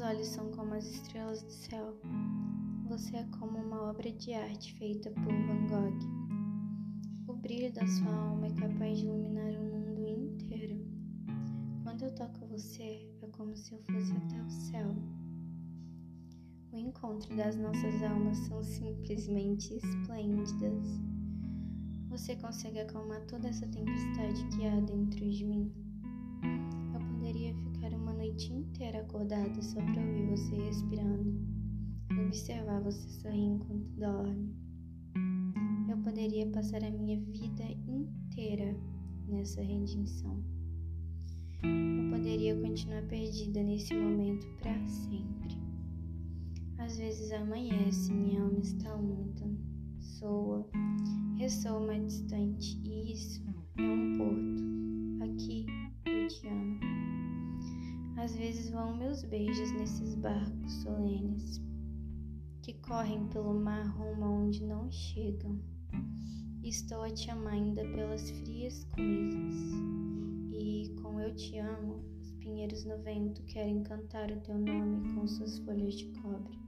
olhos são como as estrelas do céu. Você é como uma obra de arte feita por Van Gogh. O brilho da sua alma é capaz de iluminar o mundo inteiro. Quando eu toco você, é como se eu fosse até o céu. O encontro das nossas almas são simplesmente esplêndidas. Você consegue acalmar toda essa tempestade que há dentro de mim. Noite inteira acordada só para ouvir você respirando, observar você sorrir enquanto dorme. Eu poderia passar a minha vida inteira nessa redenção. Eu poderia continuar perdida nesse momento para sempre. Às vezes amanhece, minha alma está úmida, soa, ressoa mais distante, e isso é um porto. Às vezes vão meus beijos nesses barcos solenes que correm pelo mar rumo aonde não chegam. Estou a te amar ainda pelas frias coisas. E com eu te amo, os pinheiros no vento querem cantar o teu nome com suas folhas de cobre.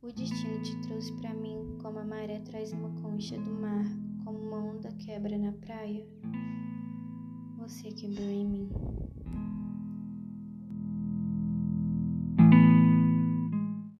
O destino te trouxe para mim como a maré traz uma concha do mar, como uma onda quebra na praia. Você quebrou em mim.